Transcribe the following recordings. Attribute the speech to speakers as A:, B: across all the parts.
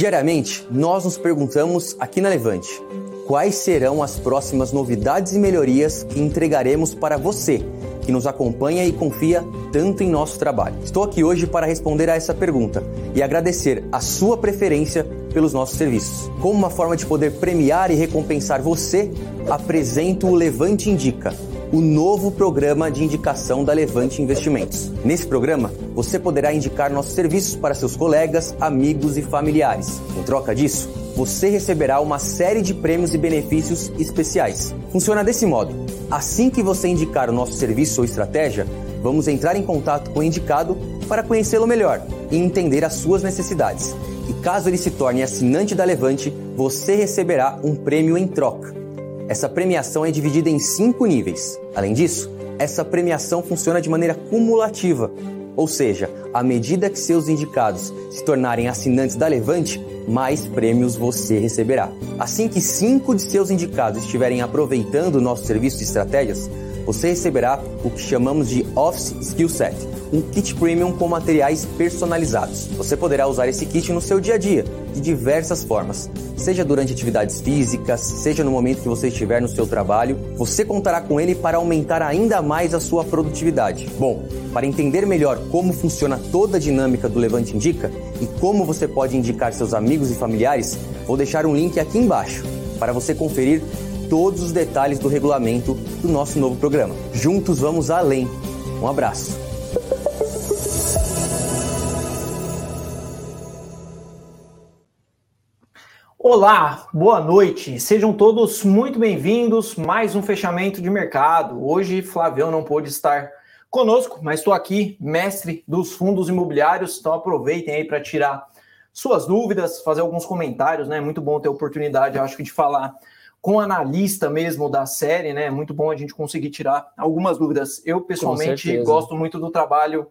A: Diariamente, nós nos perguntamos aqui na Levante quais serão as próximas novidades e melhorias que entregaremos para você que nos acompanha e confia tanto em nosso trabalho. Estou aqui hoje para responder a essa pergunta e agradecer a sua preferência pelos nossos serviços. Como uma forma de poder premiar e recompensar você, apresento o Levante Indica o novo programa de indicação da Levante Investimentos. Nesse programa, você poderá indicar nossos serviços para seus colegas, amigos e familiares. Em troca disso, você receberá uma série de prêmios e benefícios especiais. Funciona desse modo: assim que você indicar o nosso serviço ou estratégia, vamos entrar em contato com o indicado para conhecê-lo melhor e entender as suas necessidades. E caso ele se torne assinante da Levante, você receberá um prêmio em troca. Essa premiação é dividida em cinco níveis. Além disso, essa premiação funciona de maneira cumulativa, ou seja, à medida que seus indicados se tornarem assinantes da Levante, mais prêmios você receberá. Assim que cinco de seus indicados estiverem aproveitando o nosso serviço de estratégias, você receberá o que chamamos de Office Skill Set, um kit premium com materiais personalizados. Você poderá usar esse kit no seu dia a dia, de diversas formas, seja durante atividades físicas, seja no momento que você estiver no seu trabalho. Você contará com ele para aumentar ainda mais a sua produtividade. Bom, para entender melhor como funciona toda a dinâmica do Levante Indica e como você pode indicar seus amigos e familiares, vou deixar um link aqui embaixo para você conferir todos os detalhes do regulamento do nosso novo programa. Juntos vamos além. Um abraço.
B: Olá, boa noite. Sejam todos muito bem-vindos. Mais um fechamento de mercado. Hoje, Flavião não pôde estar conosco, mas estou aqui, mestre dos fundos imobiliários. Então aproveitem aí para tirar suas dúvidas, fazer alguns comentários, né? Muito bom ter a oportunidade, acho que, de falar com analista mesmo da série, né? É muito bom a gente conseguir tirar algumas dúvidas. Eu, pessoalmente, gosto muito do trabalho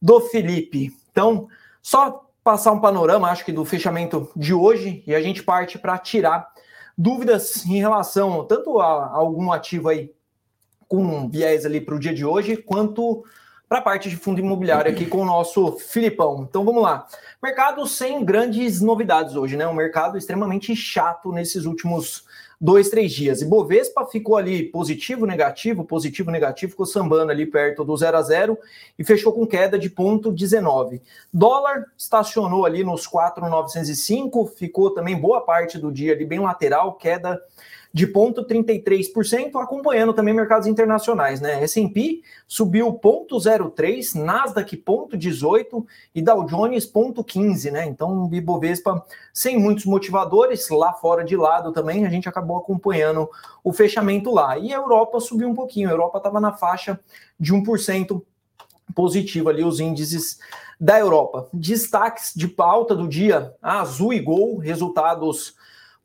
B: do Felipe. Então, só passar um panorama, acho que, do fechamento de hoje, e a gente parte para tirar dúvidas em relação tanto a, algum ativo aí com viés ali para o dia de hoje, quanto para a parte de fundo imobiliário aqui com o nosso Filipão. Então vamos lá. Mercado sem grandes novidades hoje, né? Um mercado extremamente chato nesses últimos dois, três dias. E Bovespa ficou ali positivo, negativo, positivo, negativo, ficou sambando ali perto do 0 a 0 e fechou com queda de ponto 19. Dólar estacionou ali nos 4,905, ficou também boa parte do dia ali bem lateral, queda de 0,33%, acompanhando também mercados internacionais, né? S&P subiu 0,03, Nasdaq 0,18 e Dow Jones 0,15, né? Então, Ibovespa sem muitos motivadores, lá fora de lado também, a gente acabou acompanhando o fechamento lá. E a Europa subiu um pouquinho, a Europa estava na faixa de 1% positivo ali os índices da Europa. Destaques de pauta do dia, Azul e Gol, resultados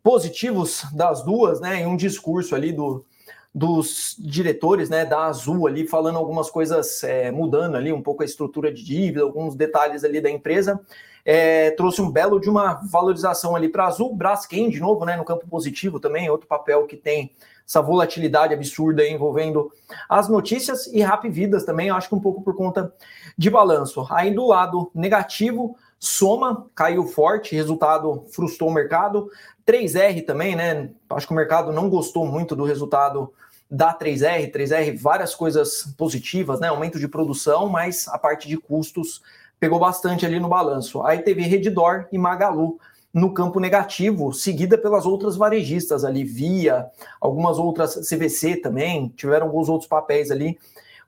B: positivos das duas, né? Em um discurso ali do, dos diretores, né, da Azul ali falando algumas coisas, é, mudando ali um pouco a estrutura de dívida, alguns detalhes ali da empresa. É, trouxe um belo de uma valorização ali para Azul, Braskem de novo, né, no campo positivo também, outro papel que tem essa volatilidade absurda envolvendo as notícias e Rap Vidas também, acho que um pouco por conta de balanço. Aí do lado negativo, Soma caiu forte, resultado frustrou o mercado. 3R também, né? Acho que o mercado não gostou muito do resultado da 3R. 3R, várias coisas positivas, né? Aumento de produção, mas a parte de custos pegou bastante ali no balanço. Aí teve Redditor e Magalu no campo negativo, seguida pelas outras varejistas ali, Via, algumas outras CVC também, tiveram alguns outros papéis ali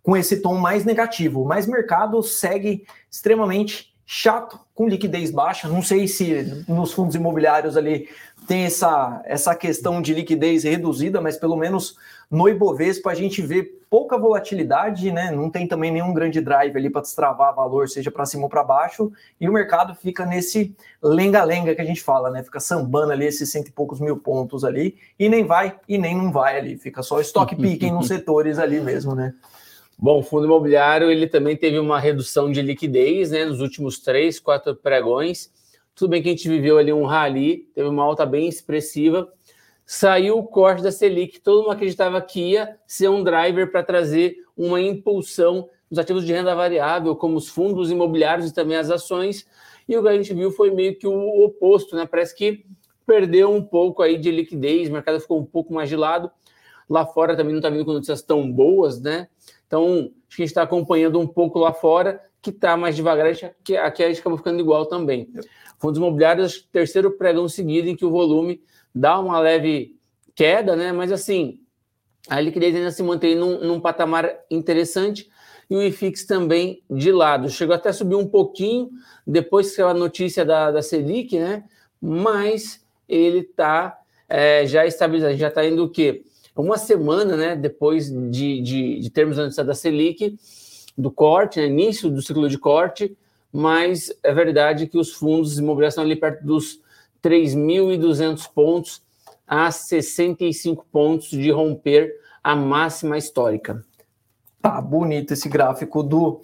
B: com esse tom mais negativo. Mas mercado segue extremamente chato, com liquidez baixa. Não sei se nos fundos imobiliários ali tem essa, essa questão de liquidez reduzida, mas pelo menos no Ibovespa a gente vê pouca volatilidade, né? Não tem também nenhum grande drive ali para destravar valor, seja para cima ou para baixo, e o mercado fica nesse lenga-lenga que a gente fala, né? Fica sambando ali esses cento e poucos mil pontos ali, e nem vai e nem não vai ali, fica só estoque picking nos setores ali mesmo, né?
C: Bom, o fundo imobiliário ele também teve uma redução de liquidez né, nos últimos três, quatro pregões. Tudo bem que a gente viveu ali um rally, teve uma alta bem expressiva. Saiu o corte da Selic, todo mundo acreditava que ia ser um driver para trazer uma impulsão nos ativos de renda variável, como os fundos imobiliários e também as ações. E o que a gente viu foi meio que o oposto, né? Parece que perdeu um pouco aí de liquidez, o mercado ficou um pouco mais gelado. Lá fora também não está vindo com notícias tão boas, né? Então, acho que a gente está acompanhando um pouco lá fora, que está mais devagar, aqui, aqui a gente acabou ficando igual também. Fundos imobiliários, terceiro pregão seguido em que o volume dá uma leve queda, né? Mas assim, a liquidez ainda se mantém num, num patamar interessante e o IFIX também de lado. Chegou até a subir um pouquinho depois que saiu a notícia da, da Selic, né? Mas ele está é, já estabilizado, já está indo o quê? Uma semana, né? Depois de, de, de termos a notícia da Selic, do corte, né, início do ciclo de corte, mas é verdade que os fundos imobiliários estão ali perto dos 3.200 pontos a 65 pontos de romper a máxima histórica.
B: Tá bonito esse gráfico do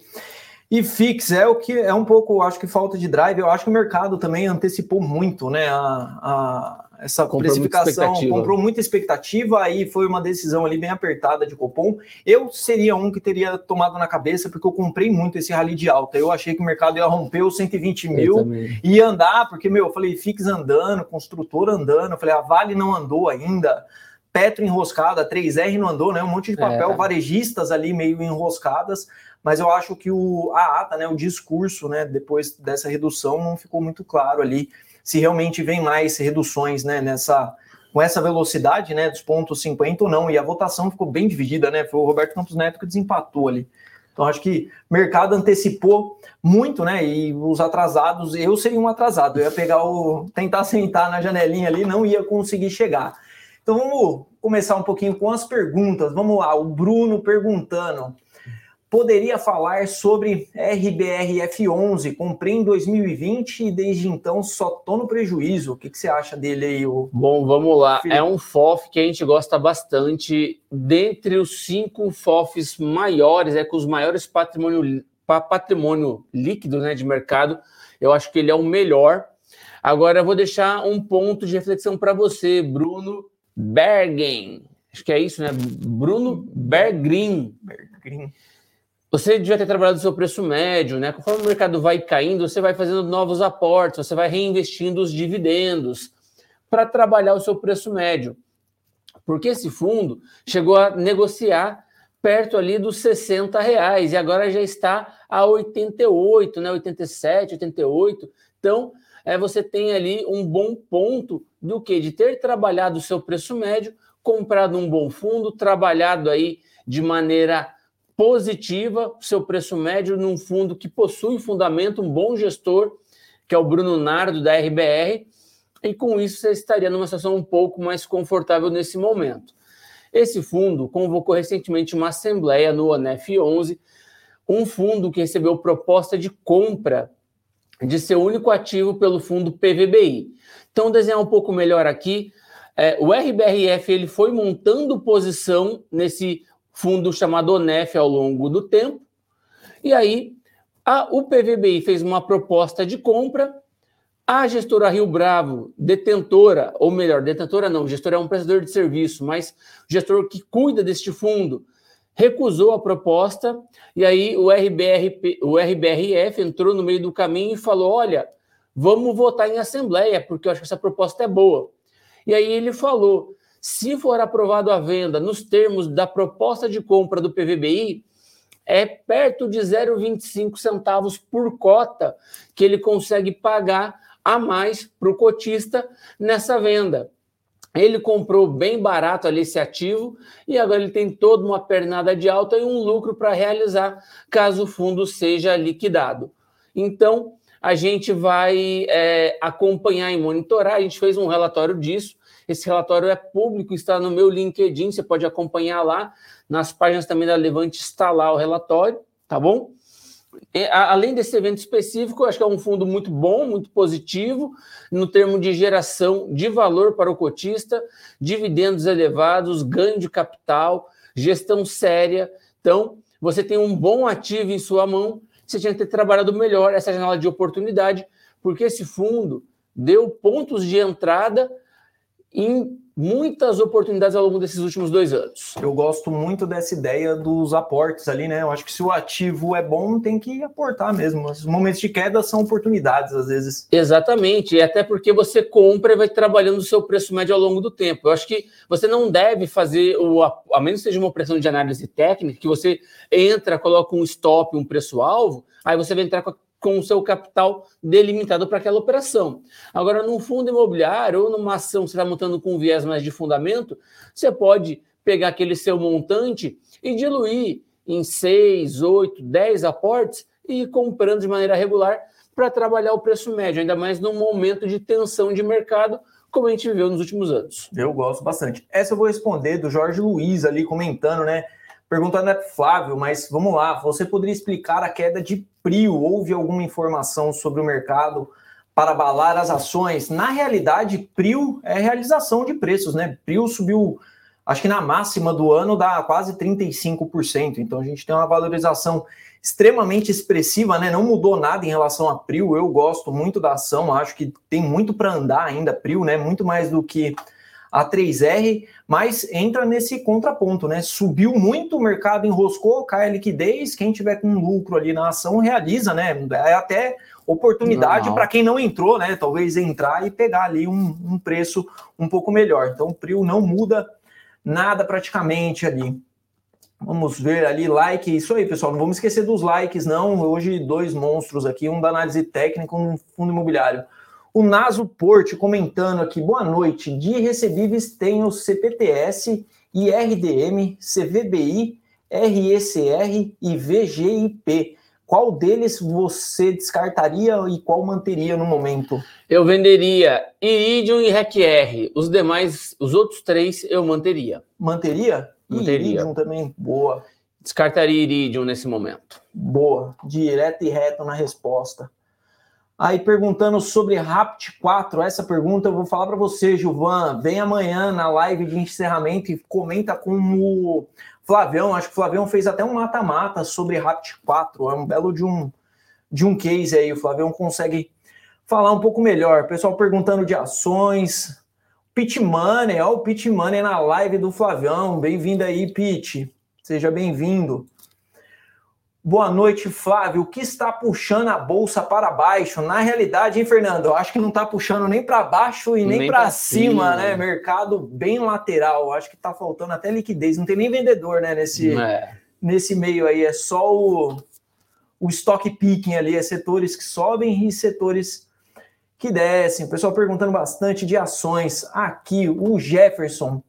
B: IFIX. É o que é um pouco, acho que falta de drive. Eu acho que o mercado também antecipou muito, né? A, a essa comprou precificação muita comprou muita expectativa, aí foi uma decisão ali bem apertada de Copom. Eu seria um que teria tomado na cabeça, porque eu comprei muito esse rally de alta. Eu achei que o mercado ia romper os 120 mil e andar, porque, meu, eu falei, Fix andando, construtor andando, eu falei, a Vale não andou ainda. Petro enroscada, a 3R não andou, né? Um monte de papel, é. varejistas ali meio enroscadas, mas eu acho que o, a ata, né, o discurso, né, depois dessa redução não ficou muito claro ali se realmente vem mais reduções né, nessa, com essa velocidade né, dos pontos 50 ou não. E a votação ficou bem dividida, né? Foi o Roberto Campos Neto que desempatou ali. Então, acho que o mercado antecipou muito, né? E os atrasados, eu seria um atrasado, eu ia pegar o. tentar sentar na janelinha ali, não ia conseguir chegar. Então vamos começar um pouquinho com as perguntas. Vamos lá, o Bruno perguntando poderia falar sobre RBRF11. Comprei em 2020 e desde então só tô no prejuízo. O que, que você acha dele aí? O...
C: Bom, vamos lá. É um FOF que a gente gosta bastante. Dentre os cinco FOFs maiores, é com os maiores patrimônio, patrimônio líquido né, de mercado, eu acho que ele é o melhor. Agora eu vou deixar um ponto de reflexão para você, Bruno Bergen. Acho que é isso, né? Bruno Bergrin. Bergrin. Você devia ter trabalhado o seu preço médio, né? Conforme o mercado vai caindo, você vai fazendo novos aportes, você vai reinvestindo os dividendos para trabalhar o seu preço médio. Porque esse fundo chegou a negociar perto ali dos 60 reais e agora já está a 88, né? 87, 88. Então, é, você tem ali um bom ponto do que? De ter trabalhado o seu preço médio, comprado um bom fundo, trabalhado aí de maneira positiva, seu preço médio num fundo que possui fundamento, um bom gestor, que é o Bruno Nardo da RBR, e com isso você estaria numa situação um pouco mais confortável nesse momento. Esse fundo convocou recentemente uma assembleia no ONEF 11, um fundo que recebeu proposta de compra de seu único ativo pelo fundo PVBI. Então, desenhar um pouco melhor aqui, é, o RBRF ele foi montando posição nesse fundo chamado ONEF ao longo do tempo. E aí, a, o PVBI fez uma proposta de compra, a gestora Rio Bravo, detentora, ou melhor, detentora não, gestora é um prestador de serviço, mas gestor que cuida deste fundo, recusou a proposta, e aí o, RBRP, o RBRF entrou no meio do caminho e falou: olha, vamos votar em assembleia, porque eu acho que essa proposta é boa. E aí ele falou: se for aprovado a venda nos termos da proposta de compra do PVBI, é perto de 0,25 centavos por cota que ele consegue pagar a mais para o cotista nessa venda. Ele comprou bem barato ali esse ativo e agora ele tem toda uma pernada de alta e um lucro para realizar caso o fundo seja liquidado. Então, a gente vai é, acompanhar e monitorar. A gente fez um relatório disso esse relatório é público, está no meu LinkedIn, você pode acompanhar lá. Nas páginas também da Levante está lá o relatório, tá bom? E, a, além desse evento específico, acho que é um fundo muito bom, muito positivo, no termo de geração de valor para o cotista, dividendos elevados, ganho de capital, gestão séria. Então, você tem um bom ativo em sua mão, você tinha que ter trabalhado melhor essa janela de oportunidade, porque esse fundo deu pontos de entrada em muitas oportunidades ao longo desses últimos dois anos.
B: Eu gosto muito dessa ideia dos aportes ali, né? Eu acho que se o ativo é bom, tem que aportar mesmo. Os momentos de queda são oportunidades, às vezes.
C: Exatamente, e até porque você compra e vai trabalhando o seu preço médio ao longo do tempo. Eu acho que você não deve fazer, o, a menos que seja uma operação de análise técnica, que você entra, coloca um stop, um preço-alvo, aí você vai entrar com a com o seu capital delimitado para aquela operação. Agora, num fundo imobiliário ou numa ação que você está montando com viés mais de fundamento, você pode pegar aquele seu montante e diluir em 6, 8, 10 aportes e ir comprando de maneira regular para trabalhar o preço médio, ainda mais num momento de tensão de mercado, como a gente viveu nos últimos anos.
B: Eu gosto bastante. Essa eu vou responder do Jorge Luiz ali comentando, né? Perguntando é Flávio, mas vamos lá, você poderia explicar a queda de Prio? Houve alguma informação sobre o mercado para abalar as ações? Na realidade, Prio é realização de preços, né? Prio subiu, acho que na máxima do ano dá quase 35%. Então a gente tem uma valorização extremamente expressiva, né? Não mudou nada em relação a Prio. Eu gosto muito da ação, acho que tem muito para andar ainda Prio, né? Muito mais do que a 3R, mas entra nesse contraponto, né? Subiu muito, o mercado enroscou, cai a liquidez, quem tiver com lucro ali na ação realiza, né? É até oportunidade para quem não entrou, né? Talvez entrar e pegar ali um, um preço um pouco melhor. Então o PRIO não muda nada praticamente ali. Vamos ver ali, like. Isso aí, pessoal. Não vamos esquecer dos likes, não. Hoje, dois monstros aqui, um da análise técnica, um fundo imobiliário. O Naso Porte comentando aqui, boa noite. De recebíveis tem o CPTS, IRDM, CVBI, RECR e VGIP. Qual deles você descartaria e qual manteria no momento?
C: Eu venderia Iridium e RECR. Os demais, os outros três, eu manteria.
B: Manteria?
C: Manteria.
B: Iridium também, boa.
C: Descartaria Iridium nesse momento.
B: Boa, direto e reto na resposta. Aí perguntando sobre Rapt 4, essa pergunta eu vou falar para você, Gilvan. Vem amanhã na live de encerramento e comenta com o Flavião. Acho que o Flavião fez até um mata-mata sobre Rapt 4. É um belo de um, de um case aí. O Flavião consegue falar um pouco melhor. Pessoal perguntando de ações. Pit Money, ó, o Pit Money na live do Flavião. Bem-vindo aí, Pit. Seja bem-vindo. Boa noite, Flávio. O que está puxando a bolsa para baixo? Na realidade, hein, Fernando? Eu acho que não está puxando nem para baixo e nem, nem para cima, cima, né? Mercado bem lateral. Acho que está faltando até liquidez. Não tem nem vendedor, né? Nesse, é. nesse meio aí. É só o, o stock picking ali. É setores que sobem e setores que descem. O pessoal perguntando bastante de ações. Aqui, o Jefferson.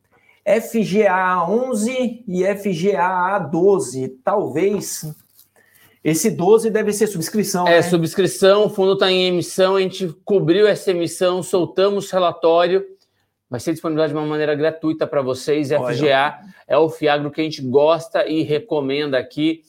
B: FGA 11 e FGA 12. Talvez esse 12 deve ser subscrição.
C: É, né? subscrição, o fundo está em emissão, a gente cobriu essa emissão, soltamos relatório, vai ser disponibilizado de uma maneira gratuita para vocês. Olha. FGA é o Fiagro que a gente gosta e recomenda aqui.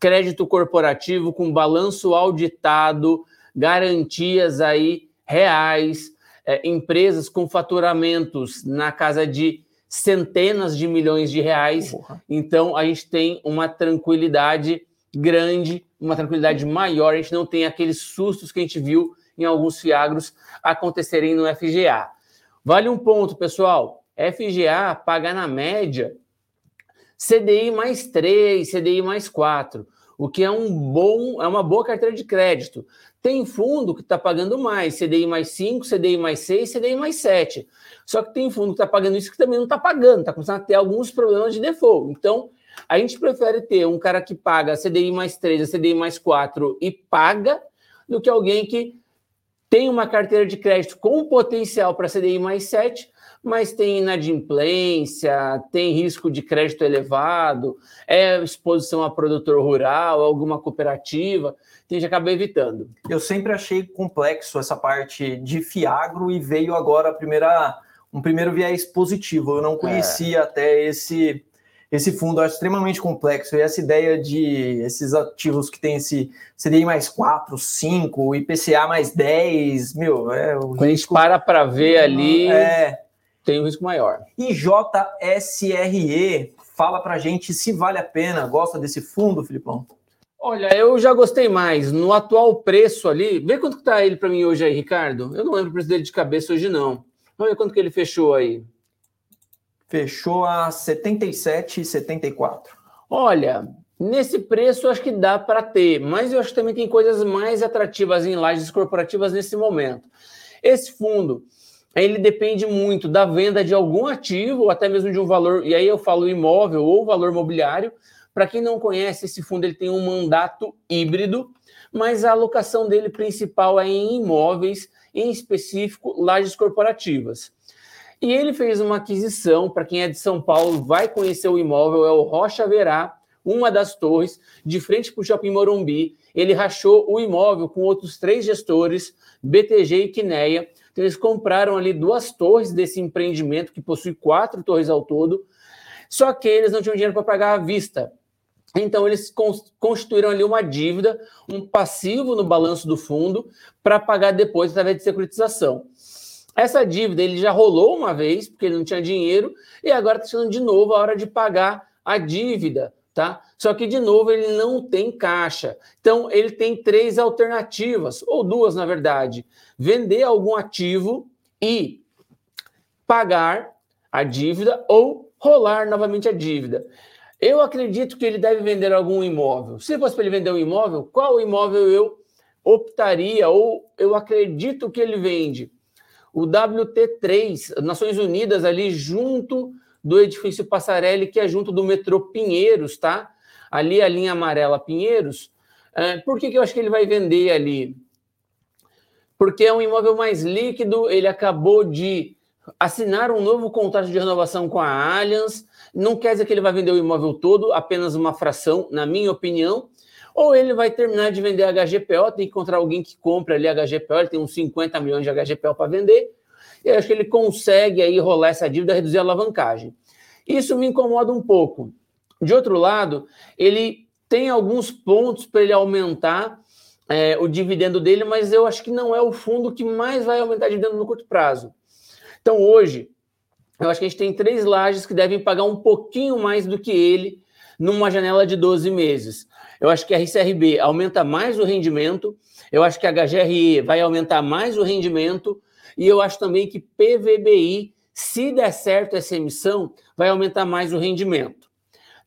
C: Crédito corporativo com balanço auditado, garantias aí reais, é, empresas com faturamentos na casa de centenas de milhões de reais. Porra. Então a gente tem uma tranquilidade grande, uma tranquilidade maior, a gente não tem aqueles sustos que a gente viu em alguns fiagros acontecerem no FGA. Vale um ponto, pessoal. FGA paga na média CDI mais 3, CDI mais 4, o que é um bom, é uma boa carteira de crédito. Tem fundo que está pagando mais, CDI mais 5, CDI mais 6, CDI mais 7. Só que tem fundo que está pagando isso que também não está pagando, está começando a ter alguns problemas de default. Então, a gente prefere ter um cara que paga CDI mais 3, CDI mais 4 e paga, do que alguém que tem uma carteira de crédito com potencial para CDI mais 7, mas tem inadimplência, tem risco de crédito elevado, é exposição a produtor rural, alguma cooperativa, que a gente acaba evitando.
B: Eu sempre achei complexo essa parte de Fiagro e veio agora a primeira, um primeiro viés positivo. Eu não conhecia é. até esse esse fundo é extremamente complexo e essa ideia de esses ativos que tem esse CDI mais 4, 5, IPCA mais 10, meu, é
C: o Quando risco... a gente para para ver ali, é... tem um risco maior.
B: E JSRE, fala para gente se vale a pena, gosta desse fundo, Filipão?
C: Olha, eu já gostei mais. No atual preço ali, vê quanto que tá ele para mim hoje aí, Ricardo. Eu não lembro o preço dele de cabeça hoje não. Vamos ver quanto que ele fechou aí.
B: Fechou a 77,74.
C: Olha, nesse preço acho que dá para ter, mas eu acho que também tem coisas mais atrativas em lajes corporativas nesse momento. Esse fundo, ele depende muito da venda de algum ativo, ou até mesmo de um valor, e aí eu falo imóvel ou valor mobiliário. Para quem não conhece, esse fundo ele tem um mandato híbrido, mas a alocação dele principal é em imóveis, em específico lajes corporativas. E ele fez uma aquisição, para quem é de São Paulo, vai conhecer o imóvel, é o Rocha Verá, uma das torres, de frente para o Shopping Morumbi. Ele rachou o imóvel com outros três gestores, BTG e Quineia. Então, eles compraram ali duas torres desse empreendimento, que possui quatro torres ao todo, só que eles não tinham dinheiro para pagar à vista. Então, eles constituíram ali uma dívida, um passivo no balanço do fundo, para pagar depois através de securitização. Essa dívida ele já rolou uma vez, porque ele não tinha dinheiro, e agora está chegando de novo a hora de pagar a dívida, tá? Só que, de novo, ele não tem caixa. Então, ele tem três alternativas, ou duas, na verdade: vender algum ativo e pagar a dívida, ou rolar novamente a dívida. Eu acredito que ele deve vender algum imóvel. Se fosse para ele vender um imóvel, qual imóvel eu optaria, ou eu acredito que ele vende? O WT3, Nações Unidas, ali junto do edifício Passarelli, que é junto do metrô Pinheiros, tá? Ali a linha amarela Pinheiros. É, por que, que eu acho que ele vai vender ali? Porque é um imóvel mais líquido, ele acabou de assinar um novo contrato de renovação com a Allianz. Não quer dizer que ele vai vender o imóvel todo, apenas uma fração, na minha opinião ou ele vai terminar de vender HGPO, tem que encontrar alguém que compre ali HGPO, ele tem uns 50 milhões de HGPO para vender, e acho que ele consegue aí rolar essa dívida, reduzir a alavancagem. Isso me incomoda um pouco. De outro lado, ele tem alguns pontos para ele aumentar é, o dividendo dele, mas eu acho que não é o fundo que mais vai aumentar dividendo no curto prazo. Então, hoje, eu acho que a gente tem três lajes que devem pagar um pouquinho mais do que ele numa janela de 12 meses. Eu acho que a RCRB aumenta mais o rendimento, eu acho que a HGRE vai aumentar mais o rendimento, e eu acho também que PVBI, se der certo essa emissão, vai aumentar mais o rendimento.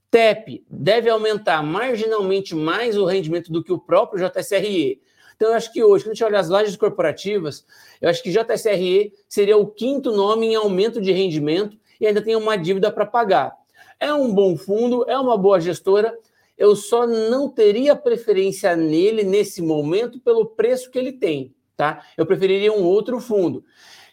C: TEP deve aumentar marginalmente mais o rendimento do que o próprio JSRE. Então, eu acho que hoje, quando a gente olha as lajes corporativas, eu acho que JSRE seria o quinto nome em aumento de rendimento e ainda tem uma dívida para pagar. É um bom fundo, é uma boa gestora, eu só não teria preferência nele nesse momento pelo preço que ele tem, tá? Eu preferiria um outro fundo.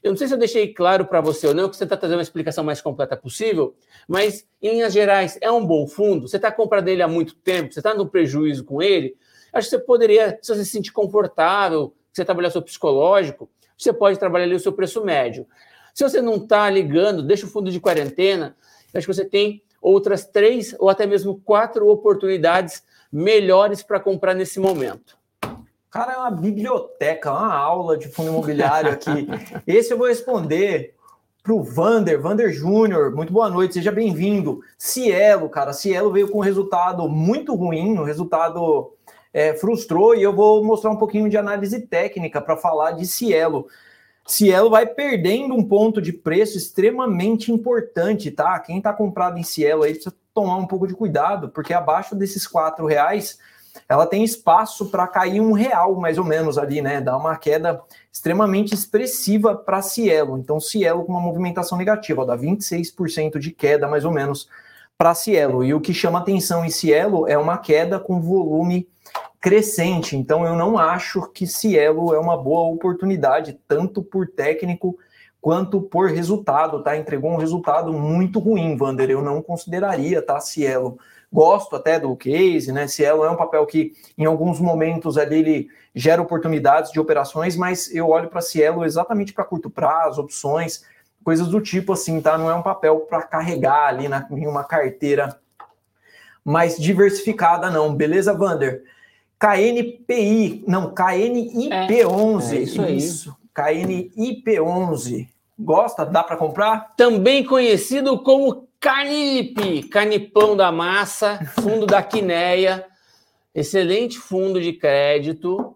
C: Eu não sei se eu deixei claro para você ou não, que você está trazendo uma explicação mais completa possível, mas em linhas gerais é um bom fundo. Você está comprando ele há muito tempo, você está no prejuízo com ele. Acho que você poderia, se você se sentir confortável, você trabalhar seu psicológico, você pode trabalhar ali o seu preço médio. Se você não está ligando, deixa o fundo de quarentena. Acho que você tem outras três ou até mesmo quatro oportunidades melhores para comprar nesse momento.
B: Cara, é uma biblioteca, uma aula de fundo imobiliário aqui. Esse eu vou responder para o Vander, Vander Júnior. Muito boa noite, seja bem-vindo. Cielo, cara, Cielo veio com um resultado muito ruim, o resultado é, frustrou e eu vou mostrar um pouquinho de análise técnica para falar de Cielo. Cielo vai perdendo um ponto de preço extremamente importante, tá? Quem está comprado em Cielo aí precisa tomar um pouco de cuidado, porque abaixo desses quatro reais ela tem espaço para cair um real mais ou menos ali, né? Dá uma queda extremamente expressiva para Cielo. Então, Cielo com uma movimentação negativa, ó, dá 26% de queda mais ou menos para Cielo. E o que chama atenção em Cielo é uma queda com volume crescente. Então eu não acho que Cielo é uma boa oportunidade, tanto por técnico quanto por resultado, tá? Entregou um resultado muito ruim, Vander. Eu não consideraria, tá? Cielo. Gosto até do case, né? Cielo é um papel que, em alguns momentos ali, ele gera oportunidades de operações, mas eu olho para Cielo exatamente para curto prazo, opções, coisas do tipo assim, tá? Não é um papel para carregar ali na, em uma carteira mais diversificada, não. Beleza, Vander? KNPI, não, KNIP11. É, é isso, isso. KNIP11. Gosta? Dá para comprar?
C: Também conhecido como Canip, Canipão da Massa, fundo da Quineia. Excelente fundo de crédito.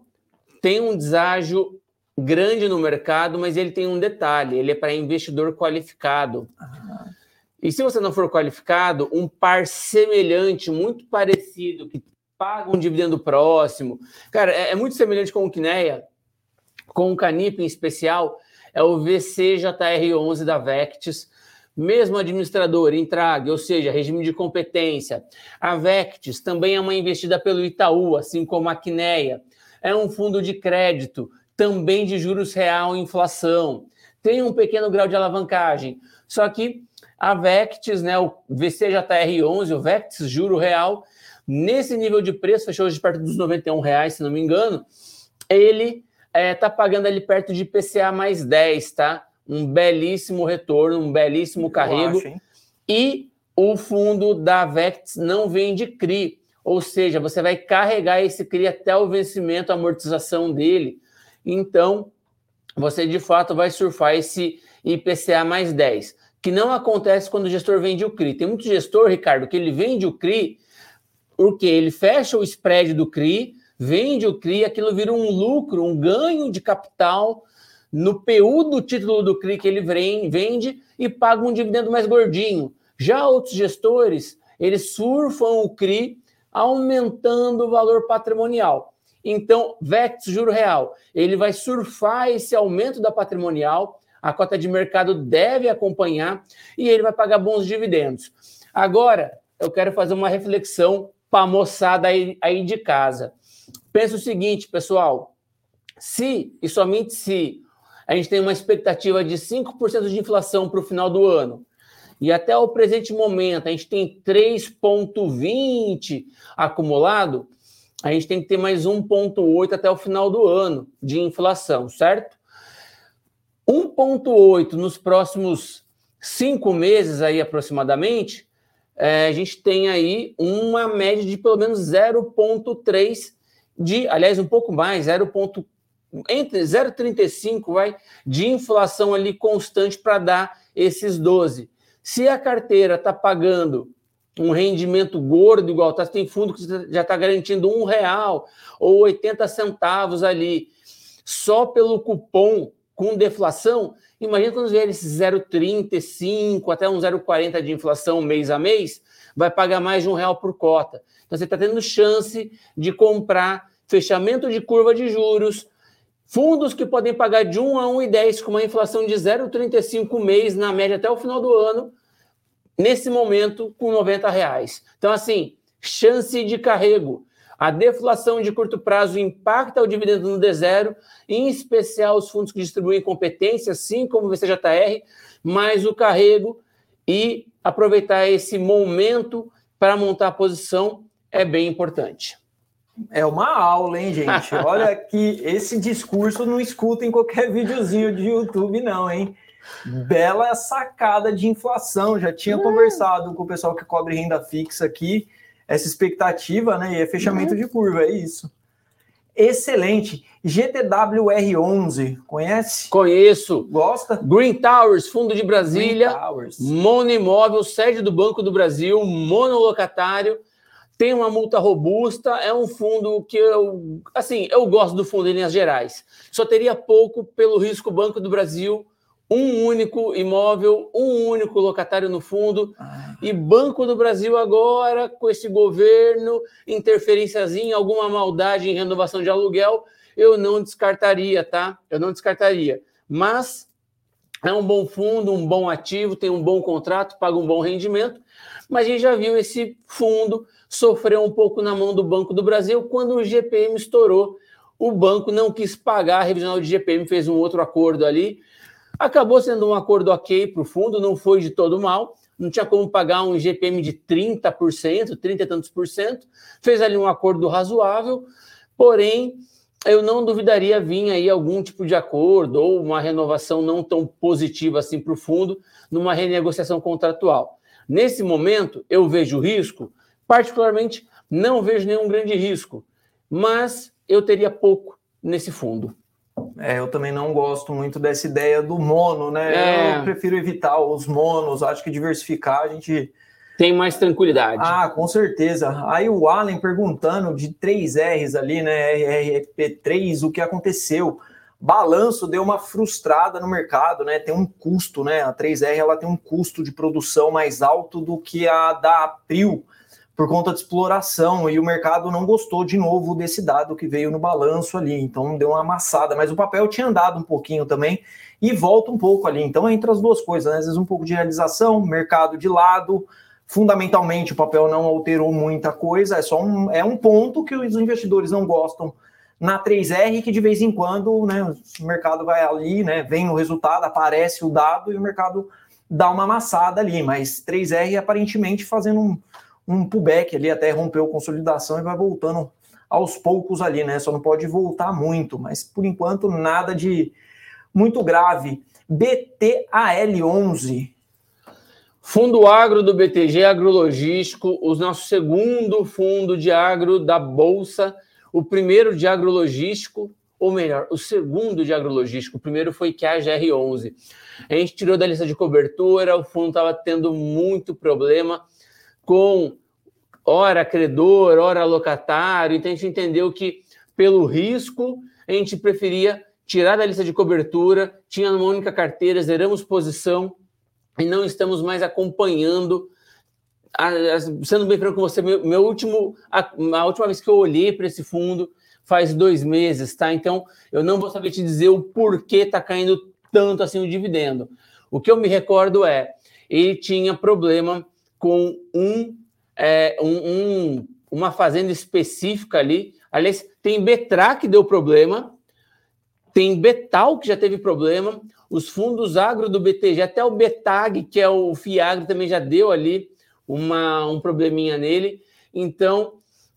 C: Tem um deságio grande no mercado, mas ele tem um detalhe: ele é para investidor qualificado. Ah. E se você não for qualificado, um par semelhante, muito parecido, que paga um dividendo próximo. Cara, é, é muito semelhante com o Kinea, com o Canip em especial, é o VCJR11 da Vectis, mesmo administrador, Intrag, ou seja, regime de competência. A Vectis também é uma investida pelo Itaú, assim como a Kinea. É um fundo de crédito, também de juros real e inflação. Tem um pequeno grau de alavancagem. Só que a Vectis, né, o VCJR11, o Vectis Juro Real, nesse nível de preço, fechou hoje perto dos 91 reais, se não me engano, ele está é, tá pagando ali perto de PCA mais 10, tá? Um belíssimo retorno, um belíssimo carrego. Acho, e o fundo da Vectis não vende CRI, ou seja, você vai carregar esse CRI até o vencimento, a amortização dele. Então, você de fato vai surfar esse IPCA mais 10, que não acontece quando o gestor vende o CRI. Tem muito gestor, Ricardo, que ele vende o CRI porque ele fecha o spread do CRI, vende o CRI, aquilo vira um lucro, um ganho de capital no PU do título do CRI que ele vende e paga um dividendo mais gordinho. Já outros gestores, eles surfam o CRI aumentando o valor patrimonial. Então, VEX, juro real, ele vai surfar esse aumento da patrimonial, a cota de mercado deve acompanhar e ele vai pagar bons dividendos. Agora, eu quero fazer uma reflexão para a moçada aí, aí de casa. Pensa o seguinte, pessoal: se e somente se a gente tem uma expectativa de 5% de inflação para o final do ano, e até o presente momento a gente tem 3,20 acumulado, a gente tem que ter mais 1,8 até o final do ano de inflação, certo? 1,8 nos próximos cinco meses aí aproximadamente, é, a gente tem aí uma média de pelo menos 0,3 de, aliás, um pouco mais, 0. entre 0,35 vai de inflação ali constante para dar esses 12. Se a carteira está pagando um rendimento gordo igual, tá, tem fundo que já está garantindo um real ou 80 centavos ali, só pelo cupom com deflação, imagina quando vier esse 0,35 até um 0,40 de inflação mês a mês, vai pagar mais de um real por cota. Então você está tendo chance de comprar fechamento de curva de juros, fundos que podem pagar de 1 a 1,10 com uma inflação de 0,35 mês na média até o final do ano, nesse momento com 90 reais. Então, assim, chance de carrego. A deflação de curto prazo impacta o dividendo no D0, em especial os fundos que distribuem competência, assim como o VCJR, mas o carrego e aproveitar esse momento para montar a posição é bem importante.
B: É uma aula, hein, gente? Olha que esse discurso não escuta em qualquer videozinho de YouTube, não, hein? Bela sacada de inflação. Já tinha conversado com o pessoal que cobre renda fixa aqui, essa expectativa, né? E é fechamento uhum. de curva, é isso. Excelente. GTWR11, conhece?
C: Conheço.
B: Gosta?
C: Green Towers, Fundo de Brasília. Green Towers. Mono Imóvel, sede do Banco do Brasil, monolocatário. Tem uma multa robusta, é um fundo que eu, assim, eu gosto do fundo em linhas gerais. Só teria pouco pelo risco Banco do Brasil, um único imóvel, um único locatário no fundo. Ah. E Banco do Brasil agora, com esse governo, interferênciazinha, alguma maldade em renovação de aluguel, eu não descartaria, tá? Eu não descartaria. Mas é um bom fundo, um bom ativo, tem um bom contrato, paga um bom rendimento. Mas a gente já viu esse fundo sofrer um pouco na mão do Banco do Brasil quando o GPM estourou. O banco não quis pagar, a revisional de GPM fez um outro acordo ali Acabou sendo um acordo ok para o fundo, não foi de todo mal, não tinha como pagar um GPM de 30%, 30 e tantos por cento, fez ali um acordo razoável, porém, eu não duvidaria vir aí algum tipo de acordo ou uma renovação não tão positiva assim para o fundo, numa renegociação contratual. Nesse momento, eu vejo risco, particularmente não vejo nenhum grande risco, mas eu teria pouco nesse fundo.
B: É, eu também não gosto muito dessa ideia do mono, né? É. Eu prefiro evitar os monos, acho que diversificar a gente.
C: Tem mais tranquilidade.
B: Ah, com certeza. Aí o Allen perguntando de 3 R's ali, né? RRP3, o que aconteceu? balanço deu uma frustrada no mercado, né? Tem um custo, né? A 3R ela tem um custo de produção mais alto do que a da April por conta de exploração e o mercado não gostou de novo desse dado que veio no balanço ali, então deu uma amassada, mas o papel tinha andado um pouquinho também e volta um pouco ali. Então entre as duas coisas, né? às vezes um pouco de realização, mercado de lado, fundamentalmente o papel não alterou muita coisa, é só um, é um ponto que os investidores não gostam na 3R, que de vez em quando né, o mercado vai ali, né, vem o resultado, aparece o dado e o mercado dá uma amassada ali, mas 3R aparentemente fazendo um, um pullback ali, até rompeu consolidação e vai voltando aos poucos ali, né? Só não pode voltar muito, mas por enquanto nada de muito grave. BTAL11.
C: Fundo Agro do BTG Agrologístico, o nosso segundo fundo de agro da Bolsa, o primeiro de agrologístico, ou melhor, o segundo de agrologístico. O primeiro foi que a GR11. A gente tirou da lista de cobertura, o fundo estava tendo muito problema com hora credor, hora locatário, então a gente entendeu que pelo risco a gente preferia tirar da lista de cobertura, tinha uma única carteira, zeramos posição e não estamos mais acompanhando. sendo bem franco com você, meu, meu último, a, a, última vez que eu olhei para esse fundo faz dois meses, tá? Então eu não vou saber te dizer o porquê está caindo tanto assim o dividendo. O que eu me recordo é ele tinha problema com um é, um, um, uma fazenda específica ali. Aliás, tem Betra que deu problema, tem Betal que já teve problema, os fundos agro do BTG, até o Betag, que é o Fiagro, também já deu ali uma, um probleminha nele. Então,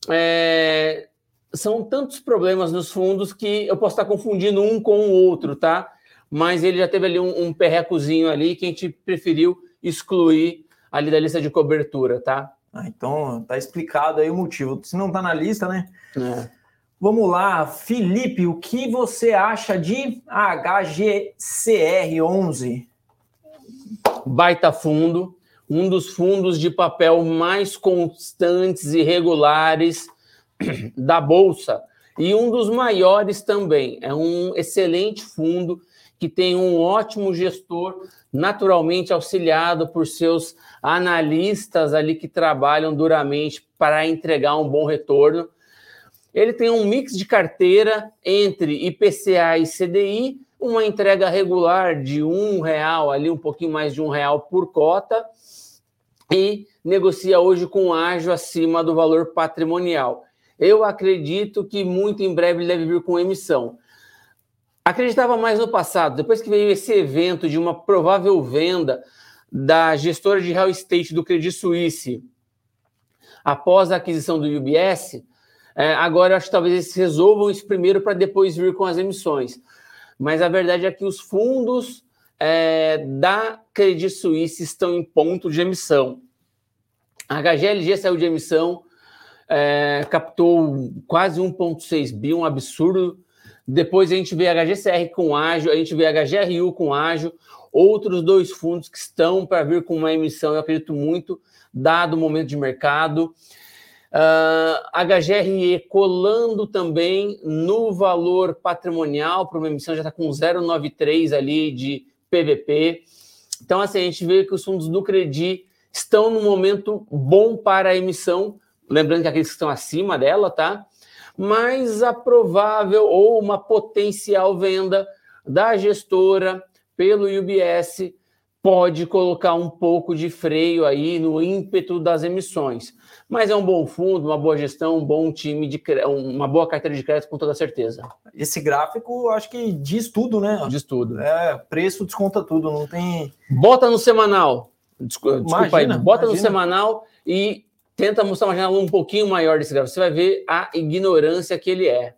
C: é, são tantos problemas nos fundos que eu posso estar confundindo um com o outro, tá? Mas ele já teve ali um, um perrecozinho ali que a gente preferiu excluir ali da lista de cobertura, tá?
B: Ah, então tá explicado aí o motivo. Se não tá na lista, né? É. Vamos lá, Felipe, o que você acha de HGCR11?
C: Baita fundo, um dos fundos de papel mais constantes e regulares da bolsa e um dos maiores também. É um excelente fundo que tem um ótimo gestor, naturalmente auxiliado por seus analistas ali que trabalham duramente para entregar um bom retorno. Ele tem um mix de carteira entre IPCA e CDI, uma entrega regular de um real ali, um pouquinho mais de um real por cota, e negocia hoje com ágio acima do valor patrimonial. Eu acredito que muito em breve ele deve vir com emissão. Acreditava mais no passado, depois que veio esse evento de uma provável venda da gestora de real estate do Credit Suisse após a aquisição do UBS, é, agora eu acho que talvez eles resolvam isso primeiro para depois vir com as emissões. Mas a verdade é que os fundos é, da Credit Suisse estão em ponto de emissão. A HGLG saiu de emissão, é, captou quase 1,6 bi, um absurdo depois a gente vê HGCR com ágio, a gente vê HGRU com ágio, outros dois fundos que estão para vir com uma emissão, eu acredito muito, dado o momento de mercado. Uh, ah, HGRE colando também no valor patrimonial para uma emissão, já está com 0,93 ali de PVP. Então, assim, a gente vê que os fundos do Credi estão no momento bom para a emissão, lembrando que aqueles que estão acima dela, tá? Mas a provável ou uma potencial venda da gestora pelo UBS pode colocar um pouco de freio aí no ímpeto das emissões. Mas é um bom fundo, uma boa gestão, um bom time de uma boa carteira de crédito com toda certeza.
B: Esse gráfico acho que diz tudo, né?
C: Diz tudo.
B: É, preço desconta tudo, não tem.
C: Bota no semanal. Desculpa, imagina, aí, bota imagina. no semanal e tenta mostrar uma janela um pouquinho maior desse gráfico. Você vai ver a ignorância que ele é.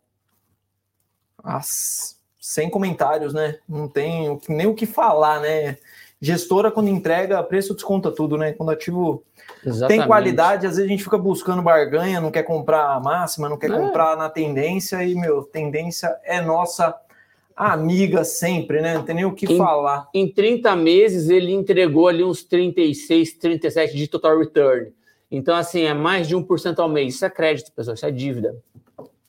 B: As... Sem comentários, né? Não tem nem o que falar, né? Gestora, quando entrega, preço desconta tudo, né? Quando ativo Exatamente. tem qualidade, às vezes a gente fica buscando barganha, não quer comprar a máxima, não quer é. comprar na tendência, e, meu, tendência é nossa amiga sempre, né? Não tem nem o que
C: em,
B: falar.
C: Em 30 meses, ele entregou ali uns 36, 37 de total return. Então, assim, é mais de 1% ao mês. Isso é crédito, pessoal, isso é dívida.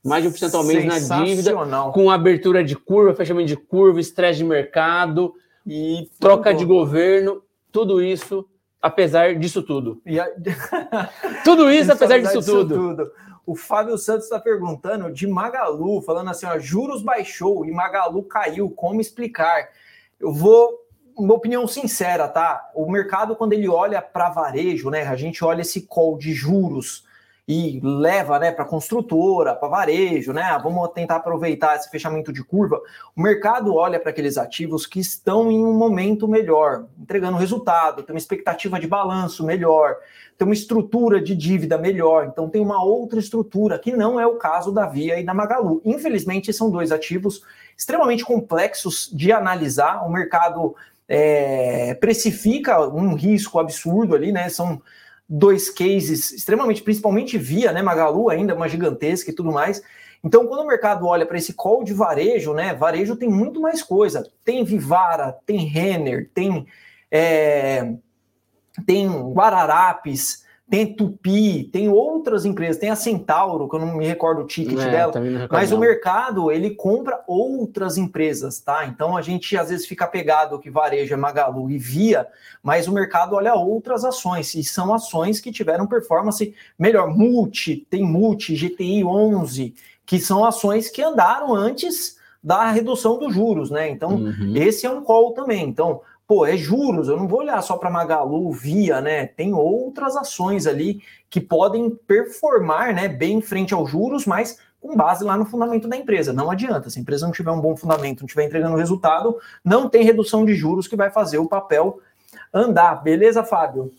C: mais de 1% ao mês na dívida, com abertura de curva, fechamento de curva, estresse de mercado, e troca de governo, tudo isso, apesar disso tudo. A... tudo isso, apesar disso, disso tudo. tudo.
B: O Fábio Santos está perguntando de Magalu, falando assim: ó, juros baixou e Magalu caiu, como explicar? Eu vou uma opinião sincera, tá? O mercado, quando ele olha para varejo, né? A gente olha esse call de juros e leva né, para construtora, para varejo, né? Ah, vamos tentar aproveitar esse fechamento de curva. O mercado olha para aqueles ativos que estão em um momento melhor, entregando resultado, tem uma expectativa de balanço melhor, tem uma estrutura de dívida melhor, então tem uma outra estrutura, que não é o caso da Via e da Magalu. Infelizmente, são dois ativos extremamente complexos de analisar. O mercado é, precifica um risco absurdo ali, né? São dois cases extremamente, principalmente via, né, Magalu ainda uma gigantesca e tudo mais. Então, quando o mercado olha para esse call de varejo, né, varejo tem muito mais coisa. Tem Vivara, tem Renner, tem é, tem Guararapes, tem Tupi, tem outras empresas, tem a Centauro, que eu não me recordo o ticket é, dela, mas não. o mercado ele compra outras empresas, tá? Então a gente às vezes fica pegado que varejo é Magalu e Via, mas o mercado olha outras ações e são ações que tiveram performance melhor. Multi, tem Multi, GTI 11, que são ações que andaram antes da redução dos juros, né? Então, uhum. esse é um call também. Então, pô, é juros, eu não vou olhar só para Magalu, Via, né? Tem outras ações ali que podem performar, né, bem frente aos juros, mas com base lá no fundamento da empresa. Não adianta, se a empresa não tiver um bom fundamento, não estiver entregando resultado, não tem redução de juros que vai fazer o papel andar. Beleza, Fábio?